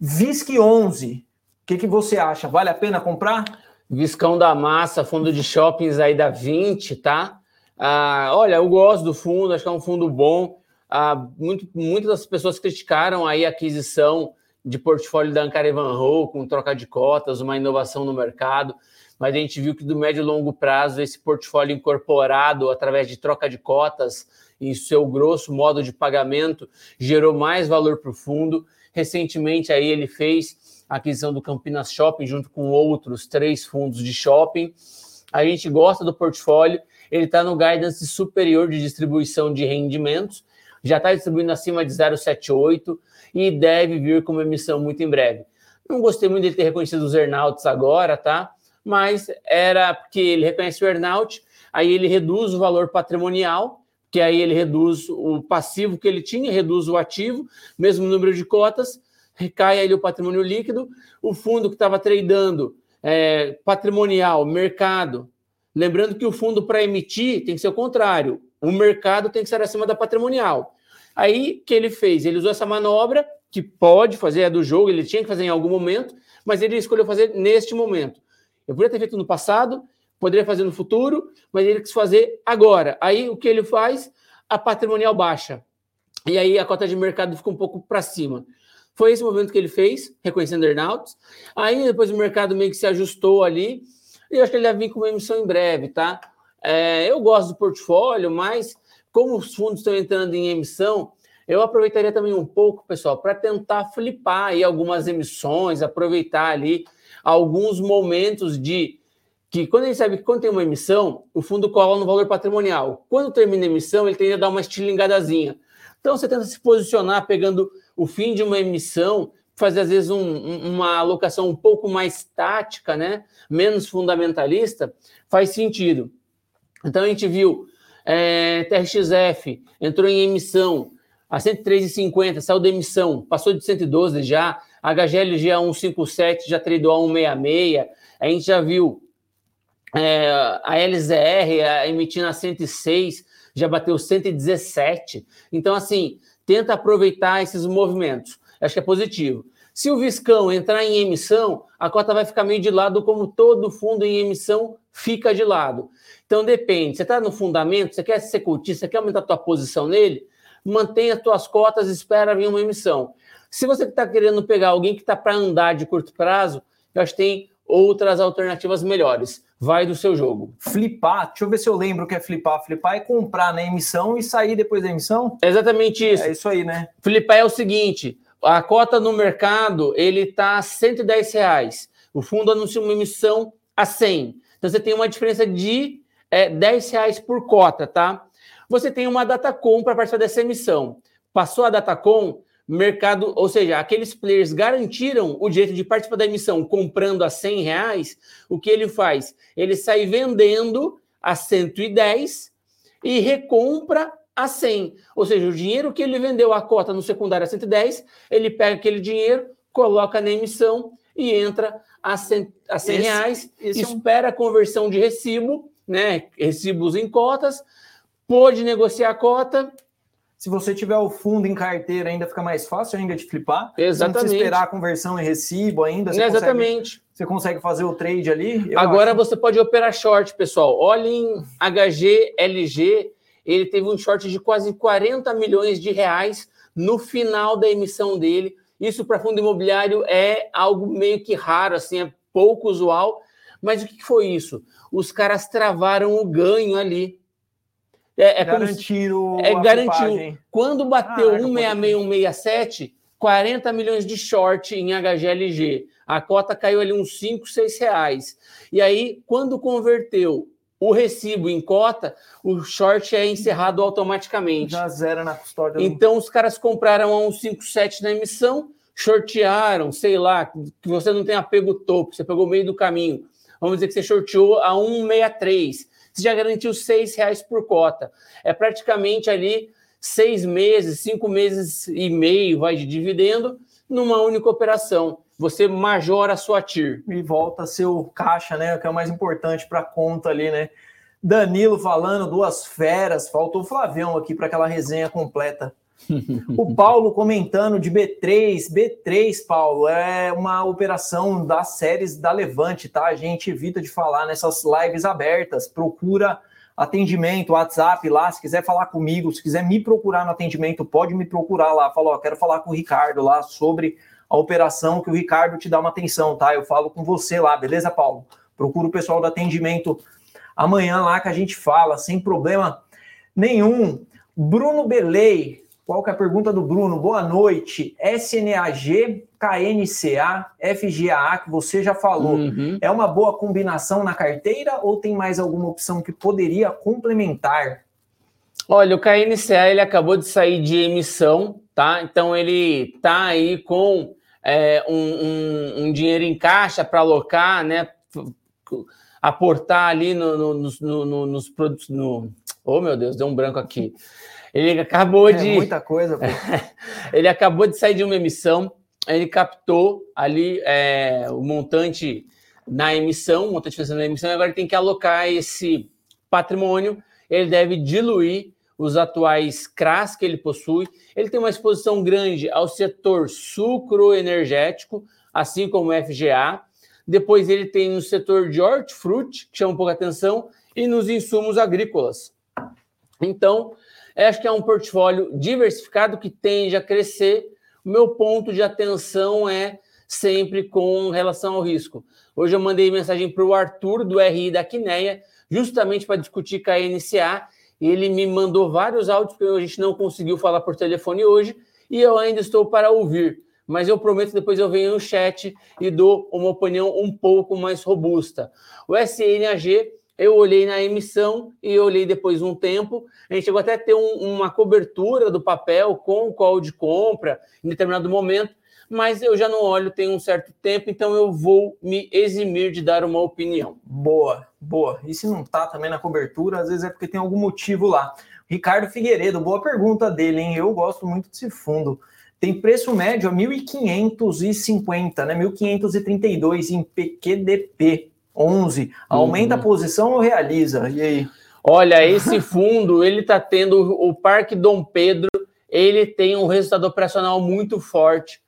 B: VISC 11, o que, que você acha? Vale a pena comprar?
C: Viscão da Massa, fundo de shoppings aí da 20, tá? Ah, olha, eu gosto do fundo, acho que é um fundo bom. Ah, muito, muitas pessoas criticaram aí a aquisição de portfólio da Ankara Evanhoe com troca de cotas, uma inovação no mercado, mas a gente viu que do médio e longo prazo esse portfólio incorporado através de troca de cotas em seu grosso modo de pagamento gerou mais valor para o fundo. Recentemente aí ele fez a aquisição do Campinas Shopping junto com outros três fundos de shopping. A gente gosta do portfólio, ele está no guidance superior de distribuição de rendimentos já está distribuindo acima de 0,78 e deve vir com uma emissão muito em breve. Não gostei muito de ter reconhecido os earnouts agora, tá? Mas era porque ele reconhece o earnout, aí ele reduz o valor patrimonial, que aí ele reduz o passivo que ele tinha, reduz o ativo, mesmo número de cotas, recai aí o patrimônio líquido, o fundo que estava tradando é, patrimonial, mercado. Lembrando que o fundo para emitir tem que ser o contrário, o mercado tem que ser acima da patrimonial. Aí, que ele fez? Ele usou essa manobra, que pode fazer, é do jogo, ele tinha que fazer em algum momento, mas ele escolheu fazer neste momento. Eu poderia ter feito no passado, poderia fazer no futuro, mas ele quis fazer agora. Aí, o que ele faz? A patrimonial baixa. E aí, a cota de mercado fica um pouco para cima. Foi esse movimento que ele fez, reconhecendo earnouts. Aí, depois o mercado meio que se ajustou ali, e eu acho que ele vai vir com uma emissão em breve, tá? É, eu gosto do portfólio, mas como os fundos estão entrando em emissão, eu aproveitaria também um pouco, pessoal, para tentar flipar aí algumas emissões, aproveitar ali alguns momentos de que quando a gente sabe que quando tem uma emissão, o fundo cola no valor patrimonial. Quando termina a emissão, ele tende a dar uma estilingadazinha. Então você tenta se posicionar pegando o fim de uma emissão, fazer às vezes um, uma alocação um pouco mais tática, né? menos fundamentalista, faz sentido. Então a gente viu é, TRXF entrou em emissão a 103,50, saiu da emissão, passou de 112 já, HGLG a 157 já tradou a 166, a gente já viu é, a LZR a, emitindo a 106, já bateu 117. Então, assim, tenta aproveitar esses movimentos. Acho que é positivo. Se o Viscão entrar em emissão, a cota vai ficar meio de lado, como todo fundo em emissão fica de lado. Então depende. Você está no fundamento, você quer ser cultista, você quer aumentar a tua posição nele, mantenha as tuas cotas, espera vir uma emissão. Se você está querendo pegar alguém que está para andar de curto prazo, eu acho que tem outras alternativas melhores. Vai do seu jogo.
B: Flipar, deixa eu ver se eu lembro o que é flipar. Flipar é comprar na emissão e sair depois da emissão?
C: É exatamente isso.
B: É isso aí, né?
C: Flipar é o seguinte: a cota no mercado ele está a 110 reais. O fundo anuncia uma emissão a 100. Então você tem uma diferença de é, 10 reais por cota, tá? Você tem uma Datacom para participar dessa emissão. Passou a Datacom, mercado, ou seja, aqueles players garantiram o direito de participar da emissão comprando a 100 reais, o que ele faz? Ele sai vendendo a 110 e recompra a 100. Ou seja, o dinheiro que ele vendeu a cota no secundário a 110, ele pega aquele dinheiro, coloca na emissão e entra a 100, a 100 esse, reais, esse espera é um... a conversão de recibo, né? Recibos em cotas, pode negociar a cota.
B: Se você tiver o fundo em carteira, ainda fica mais fácil ainda de flipar.
C: Exatamente. Não
B: esperar a conversão em recibo ainda.
C: Você Exatamente.
B: Consegue, você consegue fazer o trade ali.
C: Agora acho. você pode operar short, pessoal. Olhem HG, LG, ele teve um short de quase 40 milhões de reais no final da emissão dele. Isso para fundo imobiliário é algo meio que raro, assim, é pouco usual. Mas o que foi isso? Os caras travaram o ganho ali.
B: É, é garantiram.
C: É, garantiu. Quando bateu ah, 166, 167, 40 milhões de short em HGLG. A cota caiu ali uns 5, 6 reais. E aí, quando converteu o recibo em cota, o short é encerrado automaticamente.
B: Já zera na custódia.
C: Então, os caras compraram a 157 na emissão, shortearam, sei lá, que você não tem apego topo, você pegou o meio do caminho. Vamos dizer que você shorteou a 163. Você já garantiu seis reais por cota. É praticamente ali seis meses, cinco meses e meio vai de dividendo numa única operação. Você majora a sua TIR.
B: E volta seu caixa, né? Que é o mais importante para a conta ali, né? Danilo falando, duas feras. Faltou o Flavião aqui para aquela resenha completa. O Paulo comentando de B3. B3, Paulo, é uma operação das séries da Levante, tá? A gente evita de falar nessas lives abertas. Procura atendimento, WhatsApp lá, se quiser falar comigo, se quiser me procurar no atendimento, pode me procurar lá. Fala, ó, quero falar com o Ricardo lá sobre a operação que o Ricardo te dá uma atenção, tá? Eu falo com você lá, beleza, Paulo? Procura o pessoal do atendimento amanhã lá que a gente fala, sem problema nenhum. Bruno Belei, qual que é a pergunta do Bruno? Boa noite. SNAG, KNCA, FGAA, que você já falou. Uhum. É uma boa combinação na carteira ou tem mais alguma opção que poderia complementar?
C: Olha, o KNCA ele acabou de sair de emissão, tá? Então ele tá aí com é, um, um, um, dinheiro em caixa para alocar, né? Aportar ali no, no, no, nos produtos. No... Oh, meu Deus, deu um branco aqui. Ele acabou
B: é
C: de.
B: Muita coisa,
C: ele acabou de sair de uma emissão, ele captou ali é, o montante na emissão, o montante financeiro na emissão, e agora ele tem que alocar esse patrimônio, ele deve diluir os atuais CRAS que ele possui. Ele tem uma exposição grande ao setor sucroenergético, assim como o FGA. Depois ele tem no setor de hortifruti, que chama um pouco a atenção, e nos insumos agrícolas. Então, Acho que é um portfólio diversificado que tende a crescer. O meu ponto de atenção é sempre com relação ao risco. Hoje eu mandei mensagem para o Arthur, do RI da Quineia, justamente para discutir com a NCA. Ele me mandou vários áudios, porque a gente não conseguiu falar por telefone hoje, e eu ainda estou para ouvir. Mas eu prometo depois eu venho no chat e dou uma opinião um pouco mais robusta. O SNAG eu olhei na emissão e olhei depois um tempo. A gente chegou até a ter um, uma cobertura do papel com o call de compra em determinado momento, mas eu já não olho tem um certo tempo, então eu vou me eximir de dar uma opinião.
B: Boa, boa. E se não tá também na cobertura, às vezes é porque tem algum motivo lá. Ricardo Figueiredo, boa pergunta dele, hein? Eu gosto muito desse fundo. Tem preço médio a 1.550, né? 1.532 em PQDP. 11. Aumenta uhum. a posição ou realiza? E aí?
C: Olha, esse fundo, ele está tendo o Parque Dom Pedro, ele tem um resultado operacional muito forte.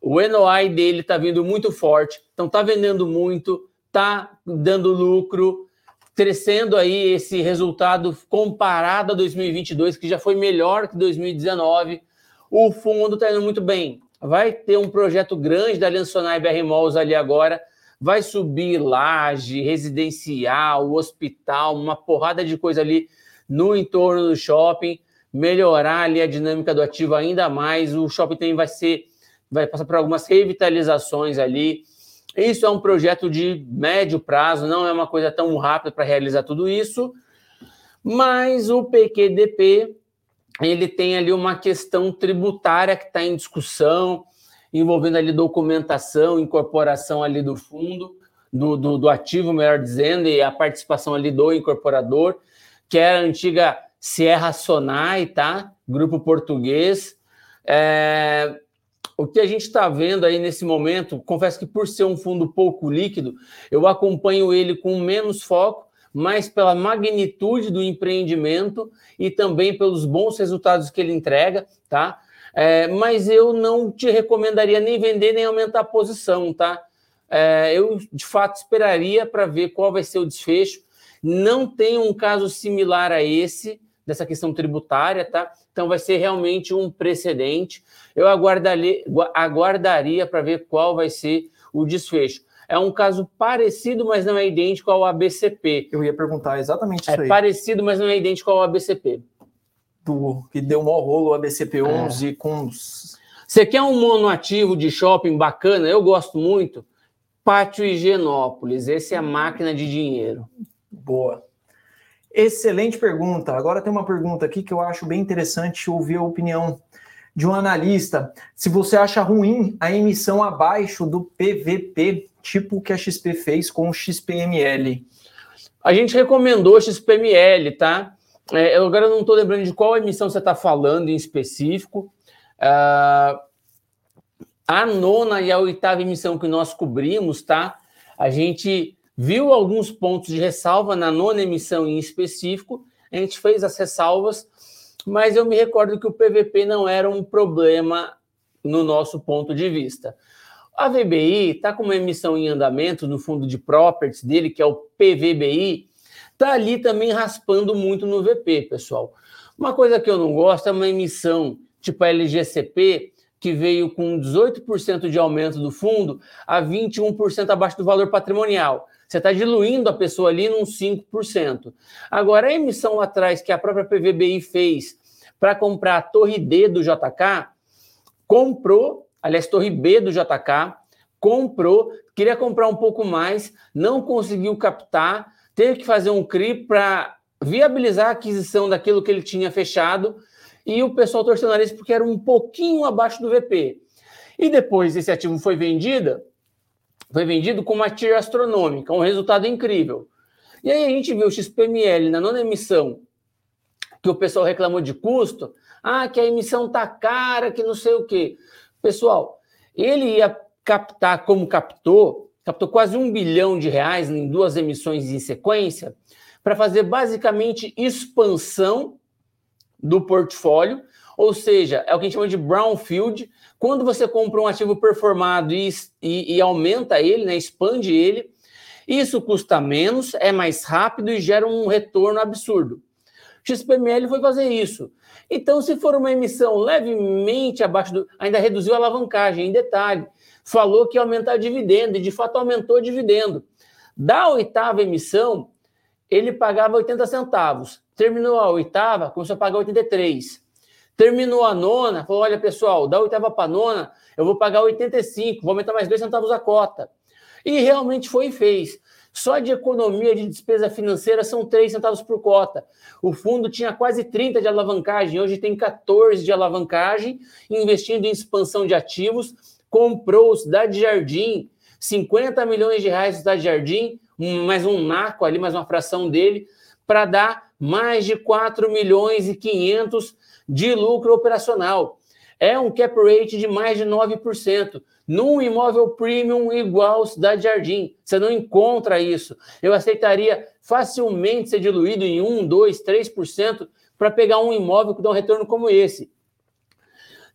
C: O NOI dele está vindo muito forte, então está vendendo muito, está dando lucro, crescendo aí esse resultado comparado a 2022, que já foi melhor que 2019. O fundo está indo muito bem. Vai ter um projeto grande da Aliança Sonai BR Malls ali agora, vai subir laje, residencial, hospital, uma porrada de coisa ali no entorno do shopping, melhorar ali a dinâmica do ativo ainda mais. O shopping vai ser, vai passar por algumas revitalizações ali. Isso é um projeto de médio prazo, não é uma coisa tão rápida para realizar tudo isso, mas o PQDP ele tem ali uma questão tributária que está em discussão, envolvendo ali documentação, incorporação ali do fundo, do, do, do, ativo, melhor dizendo, e a participação ali do incorporador, que era a antiga Sierra Sonai, tá? Grupo português. É, o que a gente está vendo aí nesse momento, confesso que por ser um fundo pouco líquido, eu acompanho ele com menos foco, mas pela magnitude do empreendimento e também pelos bons resultados que ele entrega, tá? É, mas eu não te recomendaria nem vender nem aumentar a posição, tá? É, eu de fato esperaria para ver qual vai ser o desfecho. Não tem um caso similar a esse dessa questão tributária, tá? Então vai ser realmente um precedente. Eu aguardaria, aguardaria para ver qual vai ser o desfecho. É um caso parecido, mas não é idêntico ao ABCP.
B: Eu ia perguntar exatamente
C: é
B: isso aí.
C: É parecido, mas não é idêntico ao ABCP.
B: Do, que deu um rolo o ABCP11 é. com...
C: Você quer um monoativo de shopping bacana? Eu gosto muito. Pátio Higienópolis. Esse é a máquina de dinheiro.
B: Boa. Excelente pergunta. Agora tem uma pergunta aqui que eu acho bem interessante ouvir a opinião de um analista. Se você acha ruim a emissão abaixo do PVP, tipo o que a XP fez com o XPML.
C: A gente recomendou XPML, tá? É, eu agora não estou lembrando de qual emissão você está falando em específico. Uh, a nona e a oitava emissão que nós cobrimos, tá? A gente viu alguns pontos de ressalva na nona emissão em específico, a gente fez as ressalvas, mas eu me recordo que o PVP não era um problema no nosso ponto de vista. A VBI está com uma emissão em andamento no fundo de properties dele, que é o PVBI, está ali também raspando muito no VP, pessoal. Uma coisa que eu não gosto é uma emissão tipo a LGCP, que veio com 18% de aumento do fundo a 21% abaixo do valor patrimonial. Você está diluindo a pessoa ali num 5%. Agora, a emissão lá atrás que a própria PVBI fez para comprar a Torre D do JK, comprou, aliás, Torre B do JK, comprou, queria comprar um pouco mais, não conseguiu captar, teve que fazer um CRI para viabilizar a aquisição daquilo que ele tinha fechado e o pessoal torceu o nariz porque era um pouquinho abaixo do VP. E depois esse ativo foi vendido, foi vendido com uma tira astronômica, um resultado incrível. E aí a gente viu o XPML na nona emissão, que o pessoal reclamou de custo, ah, que a emissão tá cara, que não sei o quê. Pessoal, ele ia captar como captou, captou quase um bilhão de reais em duas emissões em sequência, para fazer basicamente expansão do portfólio, ou seja, é o que a gente chama de brownfield, quando você compra um ativo performado e, e, e aumenta ele, né, expande ele, isso custa menos, é mais rápido e gera um retorno absurdo. XPML foi fazer isso. Então, se for uma emissão levemente abaixo do. ainda reduziu a alavancagem, em detalhe. Falou que ia aumentar dividendo, e de fato aumentou dividendo. Da oitava emissão, ele pagava 80 centavos. Terminou a oitava, começou a pagar 83. Terminou a nona, falou: olha, pessoal, da oitava para nona, eu vou pagar 85, vou aumentar mais dois centavos a cota. E realmente foi e fez. Só de economia de despesa financeira são 3 centavos por cota. O fundo tinha quase 30 de alavancagem, hoje tem 14 de alavancagem, investindo em expansão de ativos, comprou Cidade Jardim, 50 milhões de reais Cidade Jardim, mais um naco ali, mais uma fração dele, para dar mais de 4 milhões e 500 de lucro operacional. É um cap rate de mais de 9%. Num imóvel premium igual Cidade Jardim. Você não encontra isso. Eu aceitaria facilmente ser diluído em 1, 2, 3% para pegar um imóvel que dá um retorno como esse.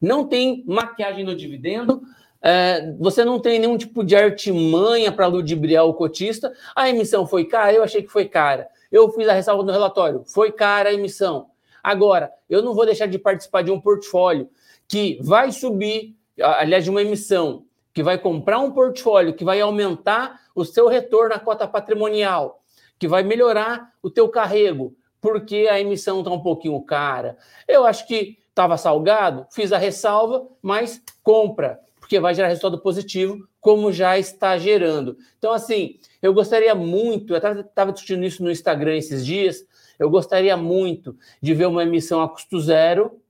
C: Não tem maquiagem no dividendo, é, você não tem nenhum tipo de artimanha para ludibriar o cotista. A emissão foi cara, eu achei que foi cara. Eu fiz a ressalva no relatório, foi cara a emissão. Agora, eu não vou deixar de participar de um portfólio que vai subir, aliás, de uma emissão, que vai comprar um portfólio que vai aumentar o seu retorno na cota patrimonial, que vai melhorar o teu carrego, porque a emissão está um pouquinho cara. Eu acho que estava salgado, fiz a ressalva, mas compra porque vai gerar resultado positivo, como já está gerando. Então, assim, eu gostaria muito, eu estava discutindo isso no Instagram esses dias, eu gostaria muito de ver uma emissão a custo zero,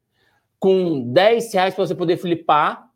C: com 10 reais para você poder flipar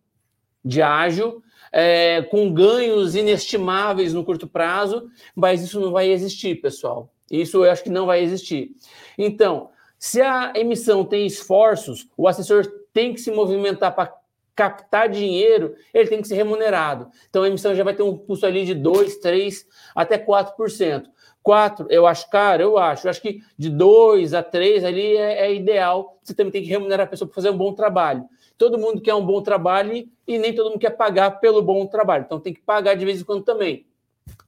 C: de ágil, é, com ganhos inestimáveis no curto prazo, mas isso não vai existir, pessoal. Isso eu acho que não vai existir. Então, se a emissão tem esforços, o assessor tem que se movimentar para captar dinheiro, ele tem que ser remunerado. Então a emissão já vai ter um custo ali de 2, 3, até 4%. 4, eu acho caro, eu acho. Eu acho que de 2 a 3 ali é, é ideal. Você também tem que remunerar a pessoa para fazer um bom trabalho. Todo mundo quer um bom trabalho e nem todo mundo quer pagar pelo bom trabalho. Então tem que pagar de vez em quando também.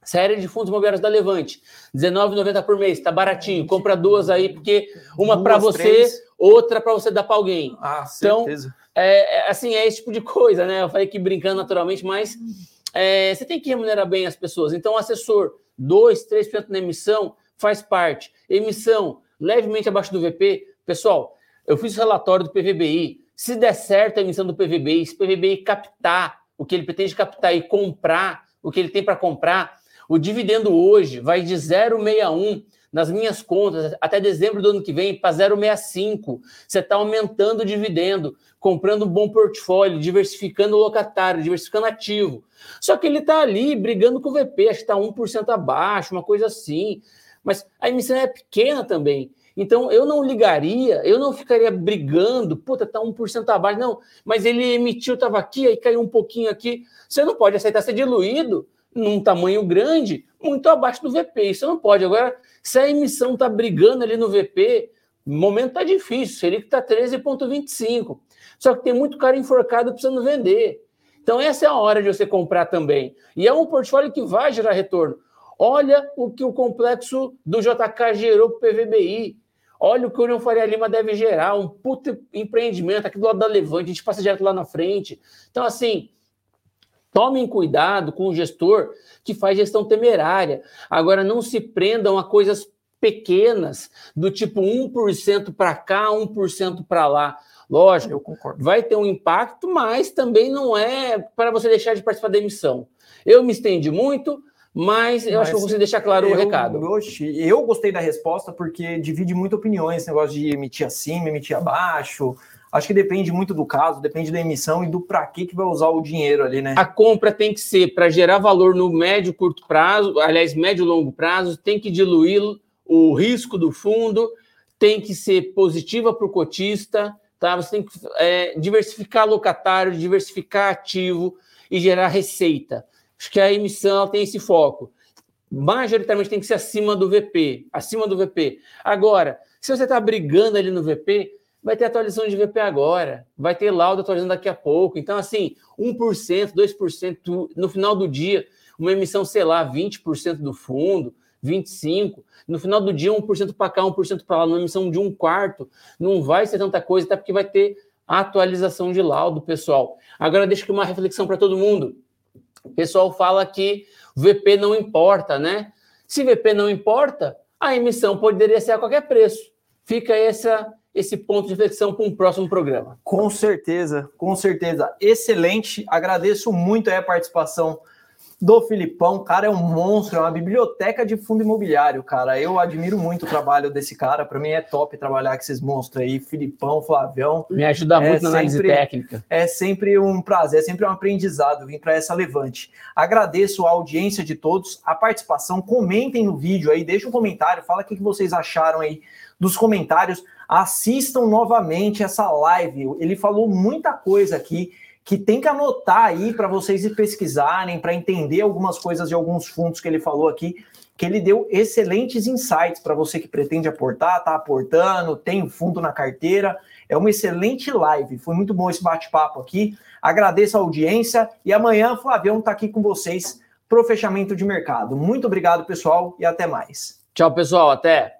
C: Série de fundos imobiliários da Levante, R$19,90 por mês, tá baratinho. Compra duas aí, porque uma para você, três. outra para você dar para alguém.
B: Ah, então, certeza.
C: Então, é, assim, é esse tipo de coisa, né? Eu falei que brincando naturalmente, mas é, você tem que remunerar bem as pessoas. Então, assessor, 2, 3% na emissão, faz parte. Emissão levemente abaixo do VP. Pessoal, eu fiz o relatório do PVBI. Se der certo a emissão do PVBI, se o PVBI captar o que ele pretende captar e comprar o que ele tem para comprar, o dividendo hoje vai de 0,61 nas minhas contas até dezembro do ano que vem para 0,65. Você está aumentando o dividendo, comprando um bom portfólio, diversificando o locatário, diversificando ativo. Só que ele está ali brigando com o VP, acho que está 1% abaixo, uma coisa assim. Mas a emissão é pequena também. Então, eu não ligaria, eu não ficaria brigando, puta, tá 1% abaixo, não, mas ele emitiu, estava aqui, aí caiu um pouquinho aqui. Você não pode aceitar ser diluído num tamanho grande, muito abaixo do VP. Isso não pode. Agora, se a emissão está brigando ali no VP, o momento está difícil, que está 13,25. Só que tem muito cara enforcado precisando vender. Então, essa é a hora de você comprar também. E é um portfólio que vai gerar retorno. Olha o que o complexo do JK gerou para o PVBI. Olha o que o União Faria Lima deve gerar, um puto empreendimento aqui do lado da Levante, a gente passa direto lá na frente. Então, assim, tomem cuidado com o gestor que faz gestão temerária. Agora, não se prendam a coisas pequenas, do tipo 1% para cá, 1% para lá. Lógico, vai ter um impacto, mas também não é para você deixar de participar da emissão. Eu me estendi muito, mas eu Mas, acho que você deixar claro eu, o recado.
B: Oxi, eu gostei da resposta porque divide muito opiniões, esse negócio de emitir acima, emitir abaixo. Acho que depende muito do caso, depende da emissão e do para que que vai usar o dinheiro ali, né?
C: A compra tem que ser para gerar valor no médio curto prazo, aliás, médio e longo prazo, tem que diluir o risco do fundo, tem que ser positiva para o cotista, tá? Você tem que é, diversificar locatário, diversificar ativo e gerar receita. Acho que a emissão tem esse foco. Majoritariamente tem que ser acima do VP, acima do VP. Agora, se você está brigando ali no VP, vai ter atualização de VP agora, vai ter laudo atualizando daqui a pouco. Então, assim, 1%, 2%, no final do dia, uma emissão, sei lá, 20% do fundo, 25%, no final do dia, 1% para cá, 1% para lá, uma emissão de um quarto, não vai ser tanta coisa, até porque vai ter atualização de laudo, pessoal. Agora, deixa aqui uma reflexão para todo mundo. O pessoal fala que VP não importa, né? Se VP não importa, a emissão poderia ser a qualquer preço. Fica essa, esse ponto de reflexão para um próximo programa.
B: Com certeza, com certeza. Excelente. Agradeço muito a participação do Filipão. O cara é um monstro, é uma biblioteca de fundo imobiliário, cara. Eu admiro muito o trabalho desse cara. Para mim é top trabalhar com esses monstros aí, Filipão, Flavião.
C: Me ajuda muito é na análise técnica.
B: É sempre um prazer, é sempre um aprendizado vir para essa levante. Agradeço a audiência de todos, a participação. Comentem no vídeo aí, deixa um comentário, fala o que vocês acharam aí dos comentários. Assistam novamente essa live. Ele falou muita coisa aqui que tem que anotar aí para vocês pesquisarem, para entender algumas coisas de alguns fundos que ele falou aqui, que ele deu excelentes insights para você que pretende aportar, tá aportando, tem fundo na carteira. É uma excelente live. Foi muito bom esse bate-papo aqui. Agradeço a audiência e amanhã Flavião está aqui com vocês para o fechamento de mercado. Muito obrigado, pessoal, e até mais.
C: Tchau, pessoal. Até.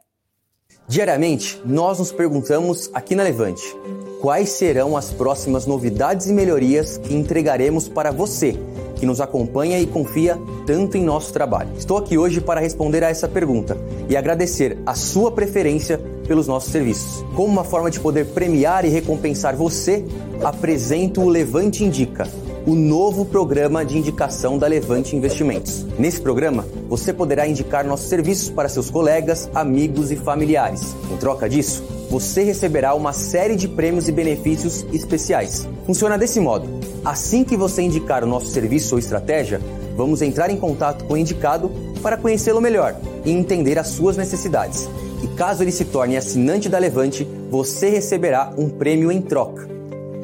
A: Diariamente, nós nos perguntamos aqui na Levante quais serão as próximas novidades e melhorias que entregaremos para você que nos acompanha e confia tanto em nosso trabalho. Estou aqui hoje para responder a essa pergunta e agradecer a sua preferência pelos nossos serviços. Como uma forma de poder premiar e recompensar você, apresento o Levante Indica o novo programa de indicação da Levante Investimentos. Nesse programa, você poderá indicar nossos serviços para seus colegas, amigos e familiares. Em troca disso, você receberá uma série de prêmios e benefícios especiais. Funciona desse modo: assim que você indicar o nosso serviço ou estratégia, vamos entrar em contato com o indicado para conhecê-lo melhor e entender as suas necessidades. E caso ele se torne assinante da Levante, você receberá um prêmio em troca.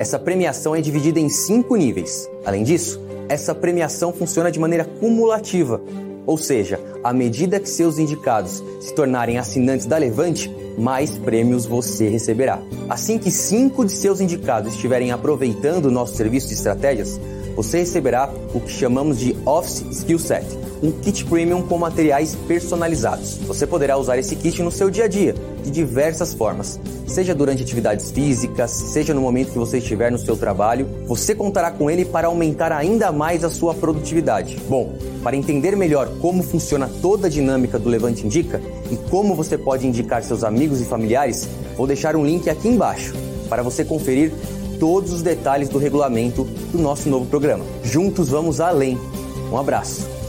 A: Essa premiação é dividida em cinco níveis. Além disso, essa premiação funciona de maneira cumulativa, ou seja, à medida que seus indicados se tornarem assinantes da Levante, mais prêmios você receberá. Assim que cinco de seus indicados estiverem aproveitando o nosso serviço de estratégias, você receberá o que chamamos de Office Skill Set, um kit premium com materiais personalizados. Você poderá usar esse kit no seu dia a dia, de diversas formas, seja durante atividades físicas, seja no momento que você estiver no seu trabalho. Você contará com ele para aumentar ainda mais a sua produtividade. Bom, para entender melhor como funciona toda a dinâmica do Levante Indica e como você pode indicar seus amigos e familiares, vou deixar um link aqui embaixo para você conferir todos os detalhes do regulamento do nosso novo programa. Juntos vamos além. Um abraço.